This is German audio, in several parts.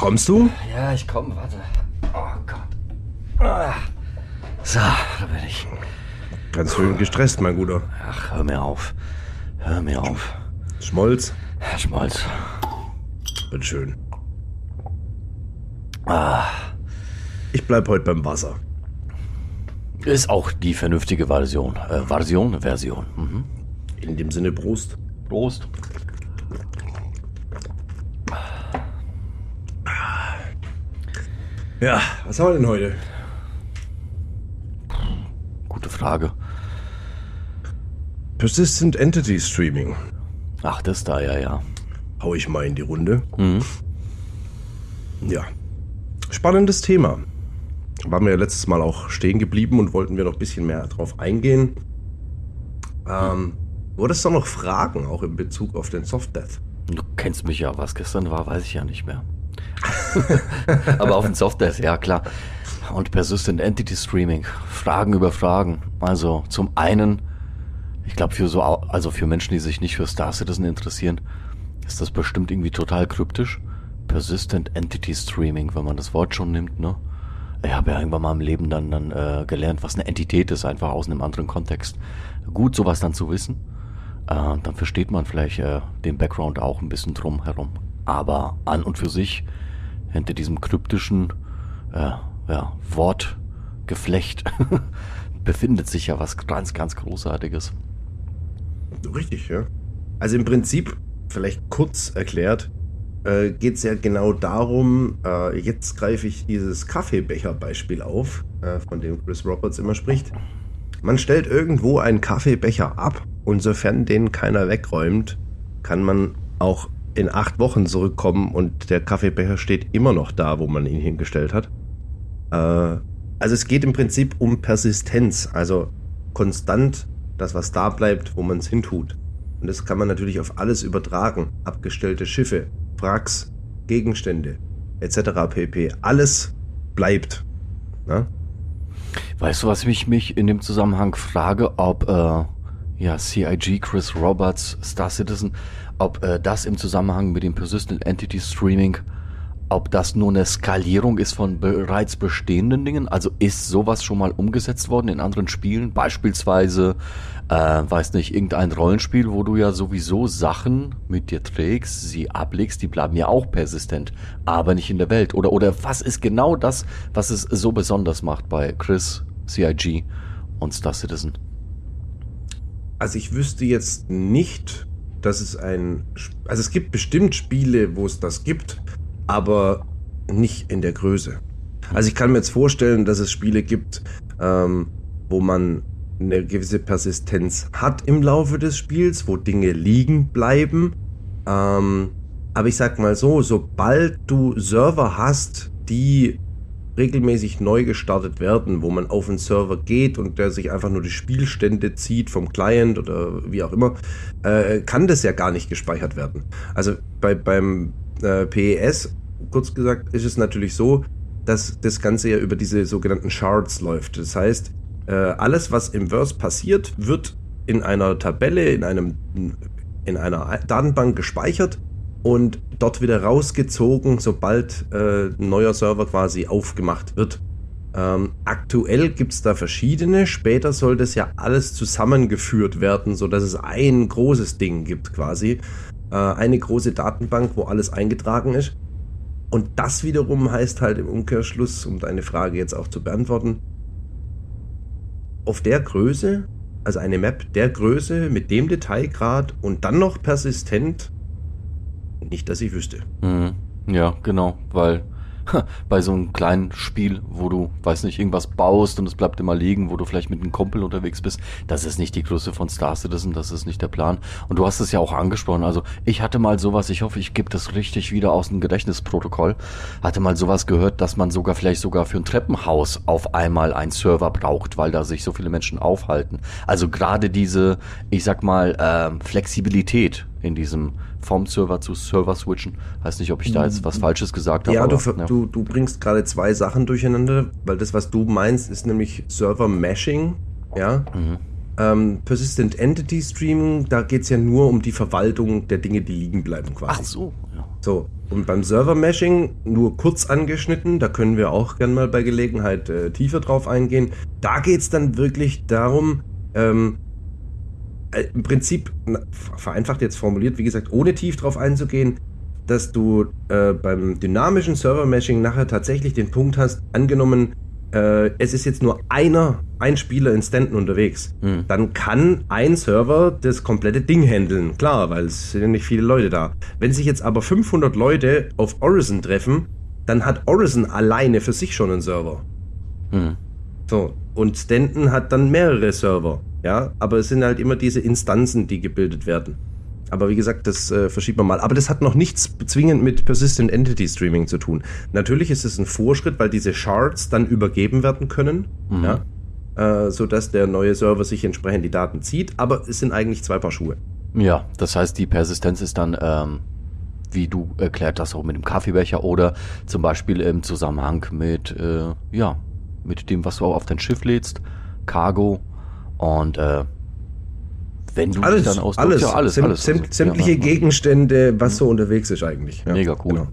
Kommst du? Ja, ich komme, warte. Oh Gott. Ah. So, da bin ich. Ganz schön gestresst, mein Guter. Ach, hör mir auf. Hör mir auf. Schmolz. Schmolz. Wird schön. Ah, Ich bleib heute beim Wasser. ist auch die vernünftige Version. Äh, Version? Version. Mhm. In dem Sinne Prost. Prost. Ja, was haben wir denn heute? Gute Frage. Persistent Entity Streaming. Ach, das da, ja, ja. Hau ich mal in die Runde. Ja. Spannendes Thema. Waren wir ja letztes Mal auch stehen geblieben und wollten wir noch ein bisschen mehr drauf eingehen. Ähm, du hattest doch noch Fragen, auch in Bezug auf den Soft Death. Du kennst mich ja. Was gestern war, weiß ich ja nicht mehr. Aber auf den Software, ja klar. Und Persistent Entity Streaming. Fragen über Fragen. Also zum einen, ich glaube für so, also für Menschen, die sich nicht für Star Citizen interessieren, ist das bestimmt irgendwie total kryptisch. Persistent Entity Streaming, wenn man das Wort schon nimmt, ne? Ich habe ja irgendwann mal im Leben dann, dann äh, gelernt, was eine Entität ist, einfach aus einem anderen Kontext. Gut, sowas dann zu wissen. Äh, dann versteht man vielleicht äh, den Background auch ein bisschen drum herum. Aber an und für sich, hinter diesem kryptischen äh, ja, Wortgeflecht befindet sich ja was ganz, ganz Großartiges. Richtig, ja. Also im Prinzip, vielleicht kurz erklärt, äh, geht es ja genau darum, äh, jetzt greife ich dieses Kaffeebecher-Beispiel auf, äh, von dem Chris Roberts immer spricht. Man stellt irgendwo einen Kaffeebecher ab und sofern den keiner wegräumt, kann man auch in acht Wochen zurückkommen und der Kaffeebecher steht immer noch da, wo man ihn hingestellt hat. Äh, also es geht im Prinzip um Persistenz, also konstant das, was da bleibt, wo man es hintut. Und das kann man natürlich auf alles übertragen. Abgestellte Schiffe, Wracks, Gegenstände, etc. pp. Alles bleibt. Ne? Weißt du, was ich mich in dem Zusammenhang frage, ob äh, ja, CIG, Chris Roberts, Star Citizen, ob äh, das im Zusammenhang mit dem Persistent Entity Streaming, ob das nur eine Skalierung ist von bereits bestehenden Dingen? Also ist sowas schon mal umgesetzt worden in anderen Spielen? Beispielsweise, äh, weiß nicht, irgendein Rollenspiel, wo du ja sowieso Sachen mit dir trägst, sie ablegst, die bleiben ja auch persistent, aber nicht in der Welt. Oder, oder was ist genau das, was es so besonders macht bei Chris, CIG und Star Citizen? Also ich wüsste jetzt nicht, dass es ein... Also es gibt bestimmt Spiele, wo es das gibt, aber nicht in der Größe. Also ich kann mir jetzt vorstellen, dass es Spiele gibt, ähm, wo man eine gewisse Persistenz hat im Laufe des Spiels, wo Dinge liegen bleiben. Ähm, aber ich sag mal so, sobald du Server hast, die regelmäßig neu gestartet werden, wo man auf einen Server geht und der sich einfach nur die Spielstände zieht vom Client oder wie auch immer, äh, kann das ja gar nicht gespeichert werden. Also bei, beim äh, PES, kurz gesagt, ist es natürlich so, dass das Ganze ja über diese sogenannten Shards läuft. Das heißt, äh, alles, was im Verse passiert, wird in einer Tabelle, in einem in einer Datenbank gespeichert und dort wieder rausgezogen, sobald äh, ein neuer Server quasi aufgemacht wird. Ähm, aktuell gibt es da verschiedene, später soll das ja alles zusammengeführt werden, sodass es ein großes Ding gibt quasi. Äh, eine große Datenbank, wo alles eingetragen ist. Und das wiederum heißt halt im Umkehrschluss, um deine Frage jetzt auch zu beantworten, auf der Größe, also eine Map der Größe mit dem Detailgrad und dann noch persistent, nicht, dass ich wüsste. Mhm. Ja, genau, weil bei so einem kleinen Spiel, wo du, weiß nicht, irgendwas baust und es bleibt immer liegen, wo du vielleicht mit einem Kumpel unterwegs bist. Das ist nicht die Größe von Star Citizen, das ist nicht der Plan. Und du hast es ja auch angesprochen. Also ich hatte mal sowas, ich hoffe, ich gebe das richtig wieder aus dem Gedächtnisprotokoll, hatte mal sowas gehört, dass man sogar vielleicht sogar für ein Treppenhaus auf einmal einen Server braucht, weil da sich so viele Menschen aufhalten. Also gerade diese, ich sag mal, äh, Flexibilität in diesem vom Server zu Server switchen. Weiß nicht, ob ich da jetzt was Falsches gesagt habe. Ja, aber, du, du, du bringst gerade zwei Sachen durcheinander, weil das, was du meinst, ist nämlich Server Meshing. Ja. Mhm. Ähm, Persistent Entity Streaming, da geht es ja nur um die Verwaltung der Dinge, die liegen bleiben quasi. Ach so, ja. So, und beim Server Meshing nur kurz angeschnitten, da können wir auch gern mal bei Gelegenheit äh, tiefer drauf eingehen. Da geht es dann wirklich darum, ähm, äh, im Prinzip, vereinfacht jetzt formuliert, wie gesagt, ohne tief drauf einzugehen, dass du äh, beim dynamischen Server-Meshing nachher tatsächlich den Punkt hast, angenommen, äh, es ist jetzt nur einer, ein Spieler in Stanton unterwegs, Hm. dann kann ein Server das komplette Ding handeln. Klar, weil es sind ja nicht viele Leute da. Wenn sich jetzt aber 500 Leute auf Orison treffen, dann hat Orison alleine für sich schon einen Server. Hm. So, und Stanton hat dann mehrere Server, ja, aber es sind halt immer diese Instanzen, die gebildet werden. Aber wie gesagt, das äh, verschiebt man mal. Aber das hat noch nichts zwingend mit Persistent Entity Streaming zu tun. Natürlich ist es ein Vorschritt, weil diese Shards dann übergeben werden können, Mhm. ja, äh, sodass der neue Server sich entsprechend die Daten zieht. Aber es sind eigentlich zwei Paar Schuhe. Ja, das heißt, die Persistenz ist dann, ähm, wie du erklärt hast, auch mit dem Kaffeebecher oder zum Beispiel im Zusammenhang mit, äh, ja, mit dem, was du auch auf dein Schiff lädst, Cargo und äh, wenn du Alles, dann ausdrückst, alles, ja, alles, Säm- alles. Also, sämtliche ja. Gegenstände, was so unterwegs ist eigentlich. Ja, Mega cool. genau.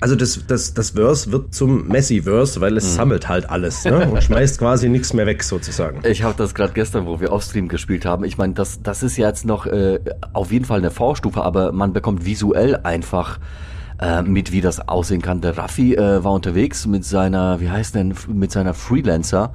Also das, das, das Verse wird zum Messi-Verse, weil Mhm. es sammelt halt alles ne? und schmeißt quasi nichts mehr weg sozusagen. Ich habe das gerade gestern, wo wir Offstream gespielt haben. Ich meine, das, das ist ja jetzt noch äh, auf jeden Fall eine Vorstufe, aber man bekommt visuell einfach äh, mit, wie das aussehen kann. Der Raffi äh, war unterwegs mit seiner, wie heißt denn, mit seiner Freelancer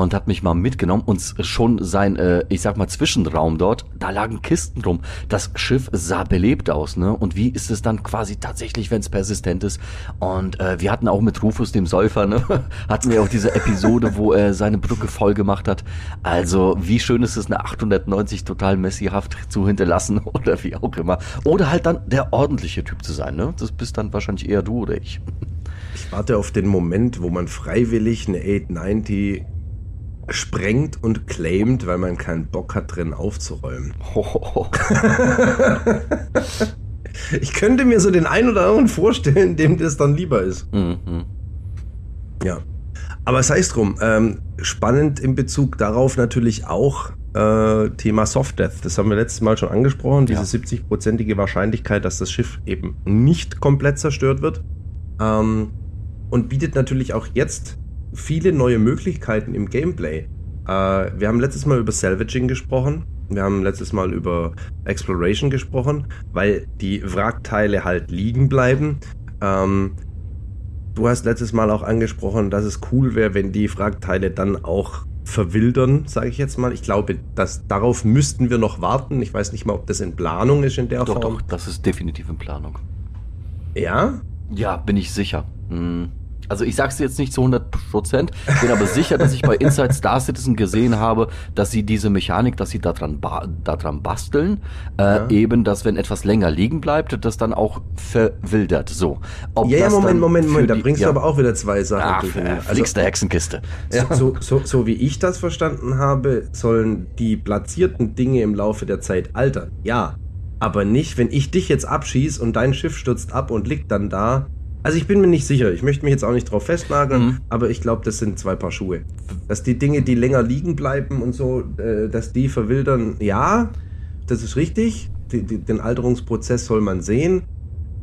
und hat mich mal mitgenommen und schon sein, äh, ich sag mal, Zwischenraum dort, da lagen Kisten rum. Das Schiff sah belebt aus, ne? Und wie ist es dann quasi tatsächlich, wenn es persistent ist? Und äh, wir hatten auch mit Rufus, dem Säufer, ne? hatten wir auch diese Episode, wo er seine Brücke voll gemacht hat. Also, wie schön ist es, eine 890 total messihaft zu hinterlassen oder wie auch immer. Oder halt dann der ordentliche Typ zu sein, ne? Das bist dann wahrscheinlich eher du oder ich. Ich warte auf den Moment, wo man freiwillig eine 890 sprengt und claimt, weil man keinen Bock hat, drin aufzuräumen. Ich könnte mir so den einen oder anderen vorstellen, dem das dann lieber ist. Mhm. Ja. Aber sei es drum, ähm, spannend in Bezug darauf natürlich auch äh, Thema Soft Death. Das haben wir letztes Mal schon angesprochen, diese Ja. 70-prozentige Wahrscheinlichkeit, dass das Schiff eben nicht komplett zerstört wird. Ähm, und bietet natürlich auch jetzt viele neue Möglichkeiten im Gameplay. Äh, wir haben letztes Mal über Salvaging gesprochen. Wir haben letztes Mal über Exploration gesprochen, weil die Wrackteile halt liegen bleiben. Ähm, du hast letztes Mal auch angesprochen, dass es cool wäre, wenn die Wrackteile dann auch verwildern, sage ich jetzt mal. Ich glaube, dass darauf müssten wir noch warten. Ich weiß nicht mal, ob das in Planung ist in der Doch, Form. doch, das ist definitiv in Planung. Ja, Ja, bin ich sicher. Hm. Also ich sag's dir jetzt nicht zu 100 Prozent, bin aber sicher, dass ich bei Inside Star Citizen gesehen habe, dass sie diese Mechanik, dass sie daran, ba daran basteln, äh, Ja. eben, dass wenn etwas länger liegen bleibt, das dann auch verwildert. So. Ob ja, ja, Moment, Moment, Moment. Da bringst ja. du aber auch wieder zwei Sachen Ach, durcheinander. äh, fliegste Hexenkiste. so, so, so, so wie ich das verstanden habe, sollen die platzierten Dinge im Laufe der Zeit altern. Ja, aber nicht, wenn ich dich jetzt abschieß und dein Schiff stürzt ab und liegt dann da. Also ich bin mir nicht sicher. Ich möchte mich jetzt auch nicht drauf festnageln, Mhm. aber ich glaube, das sind zwei Paar Schuhe. Dass die Dinge, die länger liegen bleiben und so, äh, dass die verwildern, ja, das ist richtig. Den Alterungsprozess soll man sehen.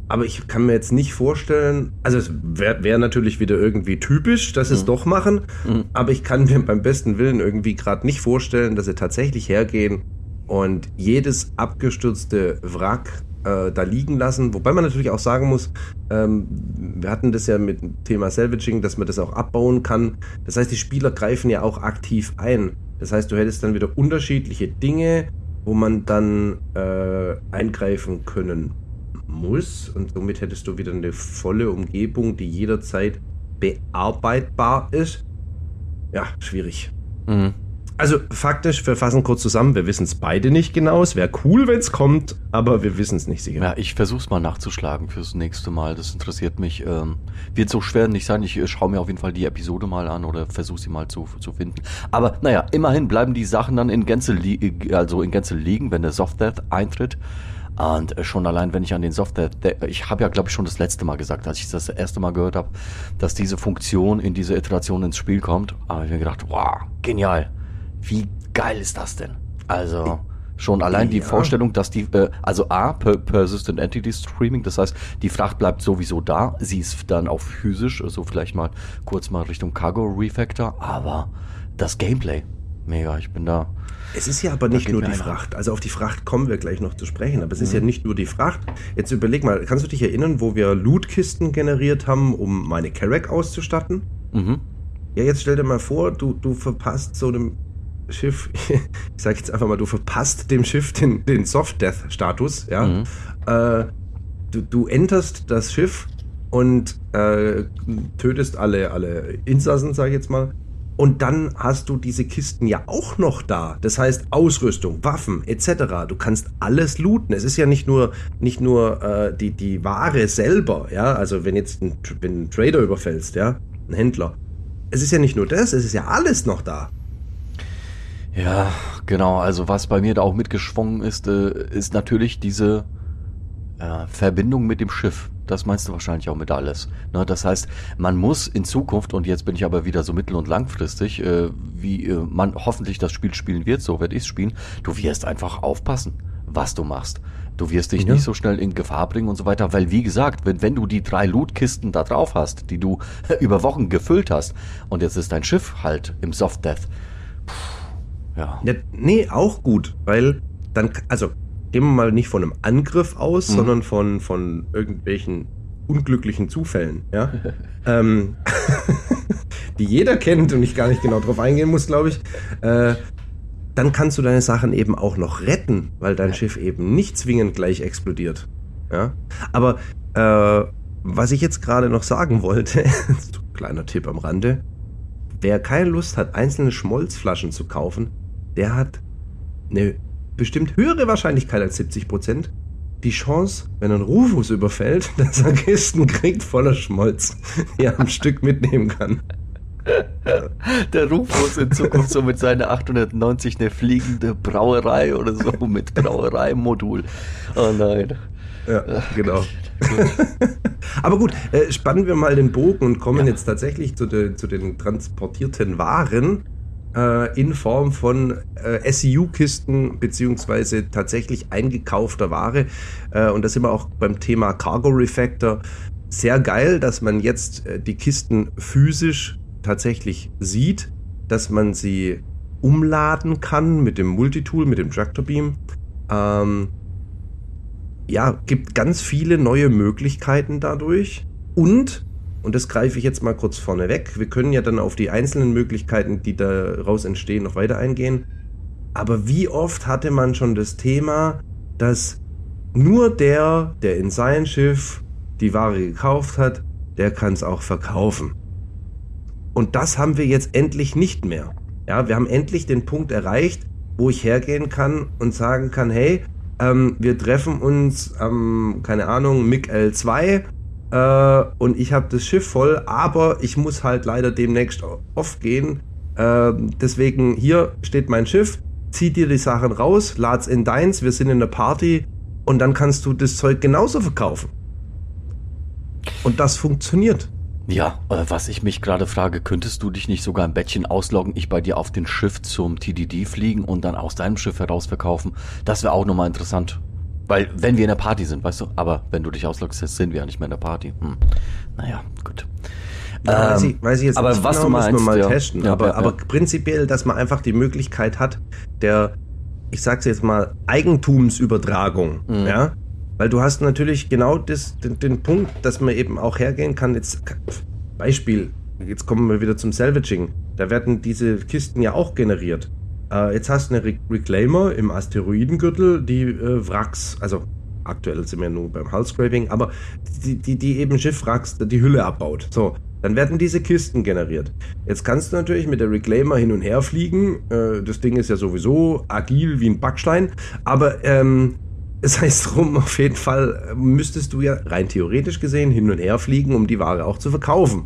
Aber ich kann mir jetzt nicht vorstellen, also es wäre wär natürlich wieder irgendwie typisch, dass sie es Mhm. doch machen, Mhm. aber ich kann mir beim besten Willen irgendwie gerade nicht vorstellen, dass sie tatsächlich hergehen und jedes abgestürzte Wrack äh, da liegen lassen. Wobei man natürlich auch sagen muss, ähm, wir hatten das ja mit dem Thema Salvaging, dass man das auch abbauen kann. Das heißt, die Spieler greifen ja auch aktiv ein. Das heißt, du hättest dann wieder unterschiedliche Dinge, wo man dann äh, eingreifen können muss und somit hättest du wieder eine volle Umgebung, die jederzeit bearbeitbar ist. Ja, schwierig. Mhm. Also faktisch, wir fassen kurz zusammen, wir wissen es beide nicht genau. Es wäre cool, wenn es kommt, aber wir wissen es nicht sicher. Ja, ich versuche es mal nachzuschlagen fürs nächste Mal. Das interessiert mich. Ähm, wird so schwer nicht sein. Ich äh, schaue mir auf jeden Fall die Episode mal an oder versuche sie mal zu, zu finden. Aber naja, immerhin bleiben die Sachen dann in Gänze, also in Gänze liegen, wenn der Soft Death eintritt. Und äh, schon allein, wenn ich an den Software, ich habe ja, glaube ich, schon das letzte Mal gesagt, als ich das erste Mal gehört habe, dass diese Funktion in diese Iteration ins Spiel kommt, habe ich mir gedacht, wow, genial. Wie geil ist das denn? Also schon allein ja. die Vorstellung, dass die, äh, also A, per Persistent Entity Streaming, das heißt, die Fracht bleibt sowieso da, sie ist dann auch physisch, also vielleicht mal kurz mal Richtung Cargo Refactor, aber das Gameplay, mega, ich bin da. Es ist ja aber nicht nur die Fracht. Also auf die Fracht kommen wir gleich noch zu sprechen. Aber es ist mhm. ja nicht nur die Fracht. Jetzt überleg mal, kannst du dich erinnern, wo wir Lootkisten generiert haben, um meine Carrack auszustatten? Mhm. Ja, jetzt stell dir mal vor, du, du verpasst so einem Schiff, ich sag jetzt einfach mal, du verpasst dem Schiff den, den Soft-Death-Status, ja. Mhm. Äh, du, du enterst das Schiff und äh, tötest alle, alle Insassen, sag ich jetzt mal. Und dann hast du diese Kisten ja auch noch da. Das heißt Ausrüstung, Waffen etc. Du kannst alles looten. Es ist ja nicht nur nicht nur äh, die die Ware selber, ja. Also wenn jetzt ein, wenn ein Trader überfällst, ja, ein Händler. Es ist ja nicht nur das, es ist ja alles noch da. Ja, genau. Also was bei mir da auch mitgeschwungen ist, äh, ist natürlich diese äh, Verbindung mit dem Schiff. Das meinst du wahrscheinlich auch mit alles. Ne, das heißt, man muss in Zukunft, und jetzt bin ich aber wieder so mittel- und langfristig, äh, wie äh, man hoffentlich das Spiel spielen wird, so werde ich es spielen, du wirst einfach aufpassen, was du machst. Du wirst dich ja. nicht so schnell in Gefahr bringen und so weiter, weil wie gesagt, wenn, wenn du die drei Lootkisten da drauf hast, die du über Wochen gefüllt hast, und jetzt ist dein Schiff halt im Soft Death, ja. ja. Nee, auch gut, weil dann, also gehen wir mal nicht von einem Angriff aus, mhm. sondern von, von irgendwelchen unglücklichen Zufällen, ja. ähm, die jeder kennt und ich gar nicht genau drauf eingehen muss, glaube ich. Äh, dann kannst du deine Sachen eben auch noch retten, weil dein Schiff eben nicht zwingend gleich explodiert. Ja. Aber äh, was ich jetzt gerade noch sagen wollte, kleiner Tipp am Rande, wer keine Lust hat, einzelne Schmolzflaschen zu kaufen, der hat eine bestimmt höhere Wahrscheinlichkeit als 70 Prozent die Chance, wenn er einen Rufus überfällt, dass er Kisten kriegt voller Schmolz, die er am Stück mitnehmen kann. Der Rufus in Zukunft so mit seiner 890 eine fliegende Brauerei oder so mit Brauereimodul. Oh nein. Ja, genau. Aber gut, äh, spannen wir mal den Bogen und kommen ja. jetzt tatsächlich zu, de, zu den transportierten Waren äh, in Form von äh, SEU-Kisten beziehungsweise tatsächlich eingekaufter Ware. Äh, und da sind wir auch beim Thema Cargo Refactor. Sehr geil, dass man jetzt äh, die Kisten physisch tatsächlich sieht, dass man sie umladen kann mit dem Multitool, mit dem Tractor Beam. Ähm, ja, gibt ganz viele neue Möglichkeiten dadurch. Und und das greife ich jetzt mal kurz vorne weg. Wir können ja dann auf die einzelnen Möglichkeiten, die daraus entstehen, noch weiter eingehen. Aber wie oft hatte man schon das Thema, dass nur der, der in sein Schiff die Ware gekauft hat, der kann es auch verkaufen. Und das haben wir jetzt endlich nicht mehr. Ja, wir haben endlich den Punkt erreicht, wo ich hergehen kann und sagen kann, hey, ähm, wir treffen uns am, ähm, keine Ahnung, MIG L2 äh, und ich habe das Schiff voll, aber ich muss halt leider demnächst off gehen. Äh, deswegen hier steht mein Schiff, zieh dir die Sachen raus, lad's in deins, wir sind in der Party und dann kannst du das Zeug genauso verkaufen. Und das funktioniert. Ja, äh, was ich mich gerade frage, könntest du dich nicht sogar ein Bettchen ausloggen, ich bei dir auf den Schiff zum TDD fliegen und dann aus deinem Schiff heraus verkaufen? Das wäre auch nochmal interessant. Weil, wenn wir in der Party sind, weißt du, aber wenn du dich ausloggst, sind wir ja nicht mehr in der Party. Hm. Naja, gut. Ja, weiß, ich, weiß ich jetzt aber was genau, du meinst, müssen wir mal ja. testen. Ja, aber, aber prinzipiell, dass man einfach die Möglichkeit hat, der, ich sag's jetzt mal, Eigentumsübertragung, mhm. ja. Weil du hast natürlich genau das, den, den Punkt, dass man eben auch hergehen kann. Jetzt, Beispiel, jetzt kommen wir wieder zum Salvaging. Da werden diese Kisten ja auch generiert. Äh, jetzt hast du eine Re Reclaimer im Asteroidengürtel, die äh, Wracks, also aktuell sind wir nur beim Hull-Scraping, aber die, die, die eben Schiffwracks die Hülle abbaut. So, dann werden diese Kisten generiert. Jetzt kannst du natürlich mit der Reclaimer hin und her fliegen. Äh, das Ding ist ja sowieso agil wie ein Backstein. Aber ähm, es heißt drum, auf jeden Fall müsstest du ja rein theoretisch gesehen hin und her fliegen, um die Ware auch zu verkaufen.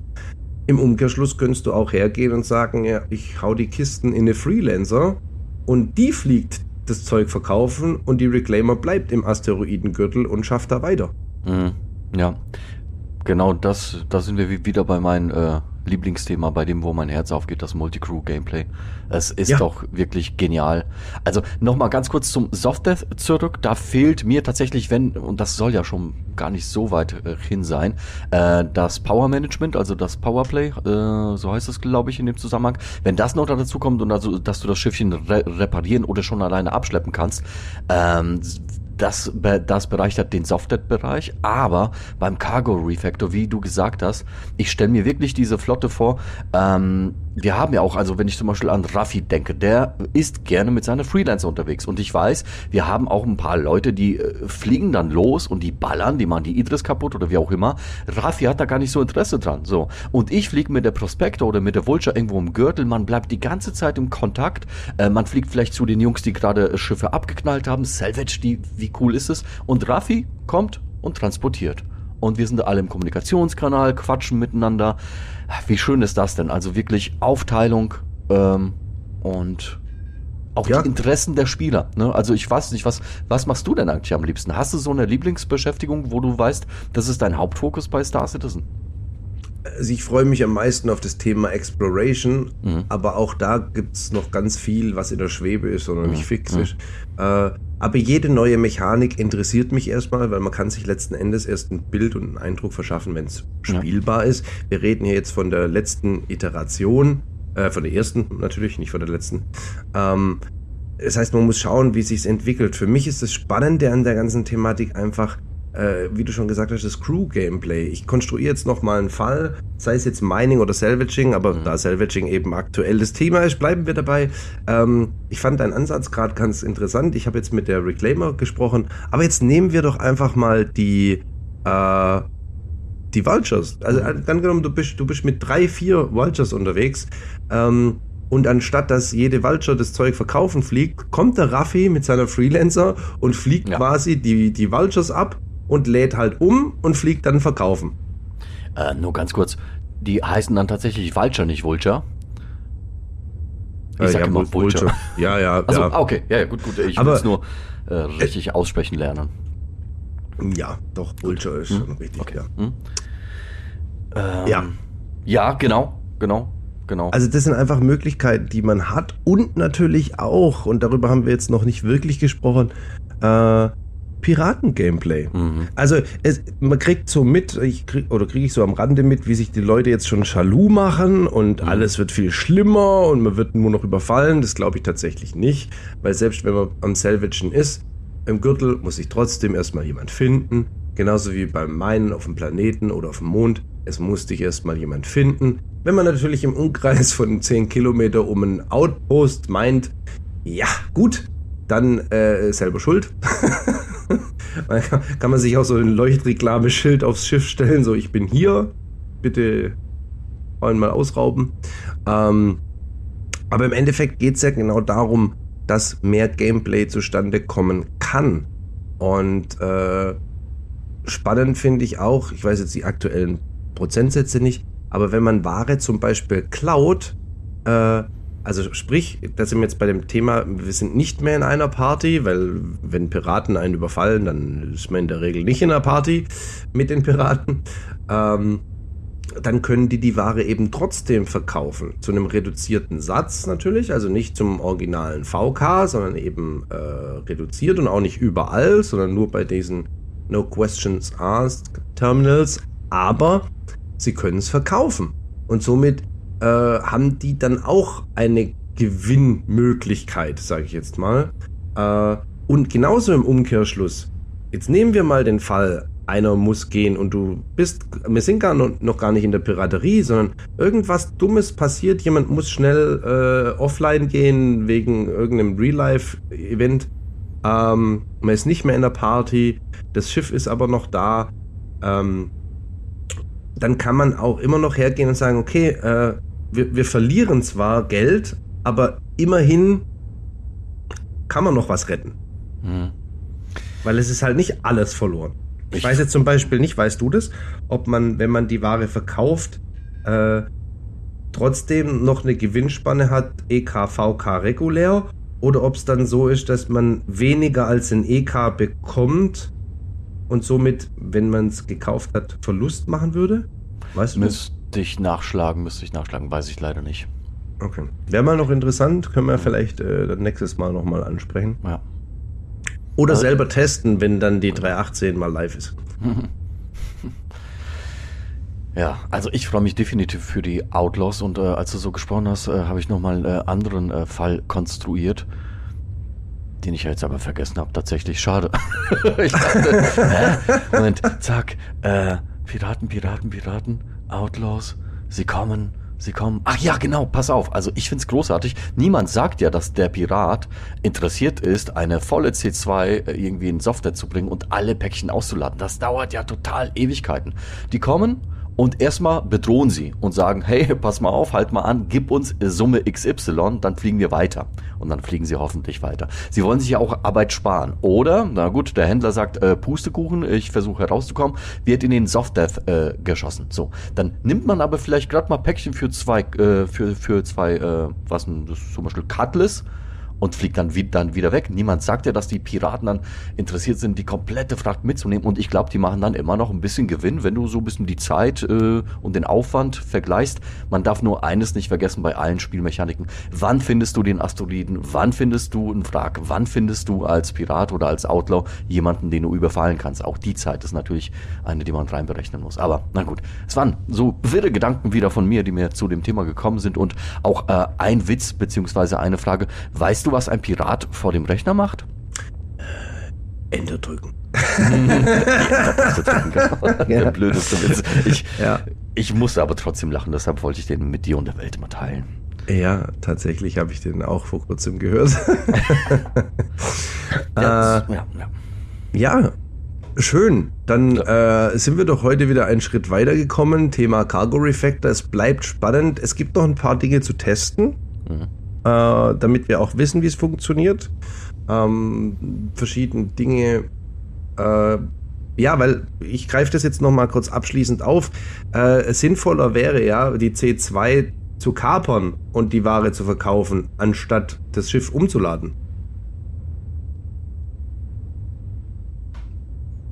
Im Umkehrschluss könntest du auch hergehen und sagen, ja, ich hau die Kisten in eine Freelancer und die fliegt das Zeug verkaufen und die Reclaimer bleibt im Asteroidengürtel und schafft da weiter. Mhm. Ja, genau das, da sind wir wieder bei meinen äh, Lieblingsthema, bei dem, wo mein Herz aufgeht, das Multicrew-Gameplay. Es ist ja. doch wirklich genial. Also nochmal ganz kurz zum Softdeath zurück. Da fehlt mir tatsächlich, wenn, und das soll ja schon gar nicht so weit äh, hin sein, äh, das Power Management, also das Powerplay, äh, so heißt es, glaube ich, in dem Zusammenhang. Wenn das noch dazu kommt und also, dass du das Schiffchen re reparieren oder schon alleine abschleppen kannst, ähm, das, das bereichert den Software-Bereich, aber beim Cargo Refactor, wie du gesagt hast, ich stelle mir wirklich diese Flotte vor, ähm, wir haben ja auch, also wenn ich zum Beispiel an Raffi denke, der ist gerne mit seiner Freelancer unterwegs. Und ich weiß, wir haben auch ein paar Leute, die äh, fliegen dann los und die ballern, die machen die Idris kaputt oder wie auch immer. Raffi hat da gar nicht so Interesse dran. So. Und ich fliege mit der Prospector oder mit der Vulture irgendwo im Gürtel. Man bleibt die ganze Zeit im Kontakt. Äh, man fliegt vielleicht zu den Jungs, die gerade Schiffe abgeknallt haben. Salvage, die, wie cool ist es? Und Raffi kommt und transportiert und wir sind alle im Kommunikationskanal, quatschen miteinander. Wie schön ist das denn? Also wirklich Aufteilung ähm, und auch ja. die Interessen der Spieler. Ne? Also ich weiß nicht, was, was machst du denn eigentlich am liebsten? Hast du so eine Lieblingsbeschäftigung, wo du weißt, das ist dein Hauptfokus bei Star Citizen? Also ich freue mich am meisten auf das Thema Exploration, mhm. aber auch da gibt es noch ganz viel, was in der Schwebe ist oder mhm. nicht fix mhm. ist. Äh, aber jede neue Mechanik interessiert mich erstmal, weil man kann sich letzten Endes erst ein Bild und einen Eindruck verschaffen, wenn es spielbar ja. ist. Wir reden hier jetzt von der letzten Iteration, äh, von der ersten natürlich, nicht von der letzten. Ähm, das heißt, man muss schauen, wie sich entwickelt. Für mich ist das Spannende an der ganzen Thematik einfach, äh, wie du schon gesagt hast, das Crew-Gameplay. Ich konstruiere jetzt nochmal einen Fall, sei es jetzt Mining oder Salvaging, aber mhm. da Salvaging eben aktuell das Thema ist, bleiben wir dabei. Ähm, ich fand deinen Ansatz gerade ganz interessant. Ich habe jetzt mit der Reclaimer gesprochen, aber jetzt nehmen wir doch einfach mal die äh, die Vultures. Also mhm. angenommen, du bist, du bist mit drei, vier Vultures unterwegs. Ähm, und anstatt dass jede Vulture das Zeug verkaufen fliegt, kommt der Raffi mit seiner Freelancer und fliegt ja. quasi die, die Vultures ab und lädt halt um und fliegt dann verkaufen. Äh, nur ganz kurz, die heißen dann tatsächlich Vulture, nicht Vulture? Ich äh, sag ja, immer Vulture. Vulture. Ja, ja, also, ja. okay, ja, ja, gut, gut. Ich will es nur äh, richtig äh, aussprechen lernen. Ja, doch, Vulture ist hm? schon richtig, okay. ja. Hm? Ähm, ja. Ja, genau, genau. Genau. Also das sind einfach Möglichkeiten, die man hat und natürlich auch, und darüber haben wir jetzt noch nicht wirklich gesprochen, äh, Piraten-Gameplay. Mhm. Also es, man kriegt so mit, ich krieg, oder kriege ich so am Rande mit, wie sich die Leute jetzt schon Schalu machen und mhm. alles wird viel schlimmer und man wird nur noch überfallen. Das glaube ich tatsächlich nicht, weil selbst wenn man am Salvagen ist, im Gürtel muss sich trotzdem erstmal jemand finden. Genauso wie beim Meinen auf dem Planeten oder auf dem Mond. Es muss dich erstmal jemand finden. Wenn man natürlich im Umkreis von 10 Kilometer um einen Outpost meint, ja, gut, dann äh, selber schuld. kann, man sich auch so ein Leuchtreklameschild aufs Schiff stellen, so ich bin hier, bitte mal ausrauben. Ähm, aber im Endeffekt geht es ja genau darum, dass mehr Gameplay zustande kommen kann. Und äh, spannend finde ich auch, ich weiß jetzt die aktuellen Prozentsätze nicht, aber wenn man Ware zum Beispiel klaut, äh, also sprich, da sind wir jetzt bei dem Thema, wir sind nicht mehr in einer Party, weil wenn Piraten einen überfallen, dann ist man in der Regel nicht in einer Party mit den Piraten. Ähm, dann können die die Ware eben trotzdem verkaufen. Zu einem reduzierten Satz natürlich, also nicht zum originalen VK, sondern eben äh, reduziert und auch nicht überall, sondern nur bei diesen No Questions Asked Terminals. Aber sie können es verkaufen. Und somit äh, haben die dann auch eine Gewinnmöglichkeit, sage ich jetzt mal. Äh, und genauso im Umkehrschluss. Jetzt nehmen wir mal den Fall, einer muss gehen und du bist, wir sind gar noch, gar nicht in der Piraterie, sondern irgendwas Dummes passiert, jemand muss schnell äh, offline gehen wegen irgendeinem Real-Life-Event Ähm, man ist nicht mehr in der Party, das Schiff ist aber noch da. Ähm, dann kann man auch immer noch hergehen und sagen, okay, äh, wir, wir verlieren zwar Geld, aber immerhin kann man noch was retten. Mhm. Weil es ist halt nicht alles verloren. Ich, ich weiß jetzt zum Beispiel nicht, weißt du das, ob man, wenn man die Ware verkauft, äh, trotzdem noch eine Gewinnspanne hat, EK, VK regulär, oder ob es dann so ist, dass man weniger als ein EK bekommt und somit, wenn man es gekauft hat, Verlust machen würde? Weißt du? Müsste ich nachschlagen, müsste ich nachschlagen, weiß ich leider nicht. Okay. Wäre mal noch interessant, können wir vielleicht äh, nächstes Mal nochmal ansprechen. Ja. Oder also, selber testen, wenn dann die 318 mal live ist. Ja, also ich freue mich definitiv für die Outlaws und äh, als du so gesprochen hast, äh, habe ich nochmal einen äh, anderen äh, Fall konstruiert, den ich jetzt aber vergessen habe. Tatsächlich schade. ich dachte? Moment, zack, äh, Piraten, Piraten, Piraten, Outlaws, sie kommen, Sie kommen. Ach ja, genau, pass auf. Also ich find's großartig. Niemand sagt ja, dass der Pirat interessiert ist, eine volle C2 äh, irgendwie in Software zu bringen und alle Päckchen auszuladen. Das dauert ja total Ewigkeiten. Die kommen, und erstmal bedrohen sie und sagen, hey, pass mal auf, halt mal an, gib uns Summe XY, dann fliegen wir weiter. Und dann fliegen sie hoffentlich weiter. Sie wollen sich ja auch Arbeit sparen. Oder, na gut, der Händler sagt, äh, Pustekuchen, ich versuche herauszukommen, wird in den Soft-Death äh, geschossen. So, dann nimmt man aber vielleicht gerade mal Päckchen für zwei, äh, für, für zwei, äh, was denn, das ist zum Beispiel Cutlass, und fliegt dann, dann wieder weg. Niemand sagt ja, dass die Piraten dann interessiert sind, die komplette Fracht mitzunehmen. Und ich glaube, die machen dann immer noch ein bisschen Gewinn, wenn du so ein bisschen die Zeit äh, und den Aufwand vergleichst. Man darf nur eines nicht vergessen bei allen Spielmechaniken. Wann findest du den Asteroiden? Wann findest du einen Wrack? Wann findest du als Pirat oder als Outlaw jemanden, den du überfallen kannst? Auch die Zeit ist natürlich eine, die man reinberechnen muss. Aber na gut, es waren so wirre Gedanken wieder von mir, die mir zu dem Thema gekommen sind. Und auch äh, ein Witz beziehungsweise eine Frage. Weißt du, was ein Pirat vor dem Rechner macht? Äh, Enter drücken. ja, Der blödeste Witz. Ich, ja. ich musste aber trotzdem lachen, deshalb wollte ich den mit dir und der Welt mal teilen. Ja, tatsächlich habe ich den auch vor kurzem gehört. ja, äh, ja, ja, schön. Dann äh, sind wir doch heute wieder einen Schritt weiter gekommen. Thema Cargo Refactor. Es bleibt spannend. Es gibt noch ein paar Dinge zu testen. Mhm äh, damit wir auch wissen, wie es funktioniert. Ähm, verschiedene Dinge. Äh, ja, weil ich greife das jetzt nochmal kurz abschließend auf. Äh, sinnvoller wäre ja, die C2 zu kapern und die Ware zu verkaufen, anstatt das Schiff umzuladen.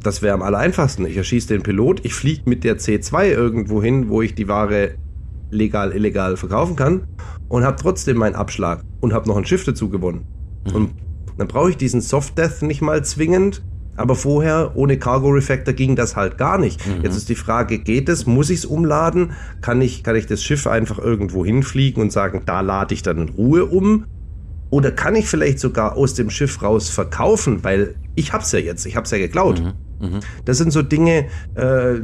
Das wäre am aller einfachsten. Ich erschieße den Pilot, ich fliege mit der C2 irgendwo hin, wo ich die Ware legal, illegal verkaufen kann und habe trotzdem meinen Abschlag und habe noch ein Schiff dazu gewonnen. Mhm. Und dann brauche ich diesen Soft Death nicht mal zwingend, aber vorher ohne Cargo Refactor ging das halt gar nicht. Mhm. Jetzt ist die Frage, geht es? Muss ich es umladen? Kann ich, kann ich das Schiff einfach irgendwo hinfliegen und sagen, da lade ich dann in Ruhe um? Oder kann ich vielleicht sogar aus dem Schiff raus verkaufen, weil ich hab's ja jetzt, ich hab's ja geklaut. Mhm. Mhm. Das sind so Dinge, äh,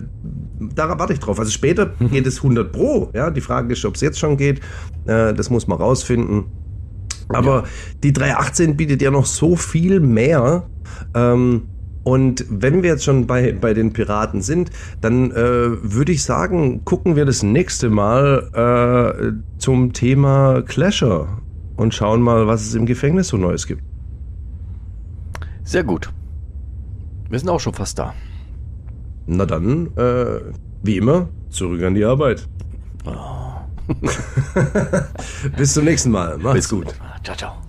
da warte ich drauf. Also später mhm. geht es 100 Pro. Ja, die Frage ist, ob es jetzt schon geht. Äh, das muss man rausfinden. Aber ja. die 318 bietet ja noch so viel mehr. Ähm, und wenn wir jetzt schon bei, bei den Piraten sind, dann äh, würde ich sagen, gucken wir das nächste Mal äh, zum Thema Clasher und schauen mal, was es im Gefängnis so Neues gibt. Sehr gut. Wir sind auch schon fast da. Na dann, äh, wie immer, zurück an die Arbeit. Oh. Bis zum nächsten Mal. Macht's Bis gut. Ciao, ciao.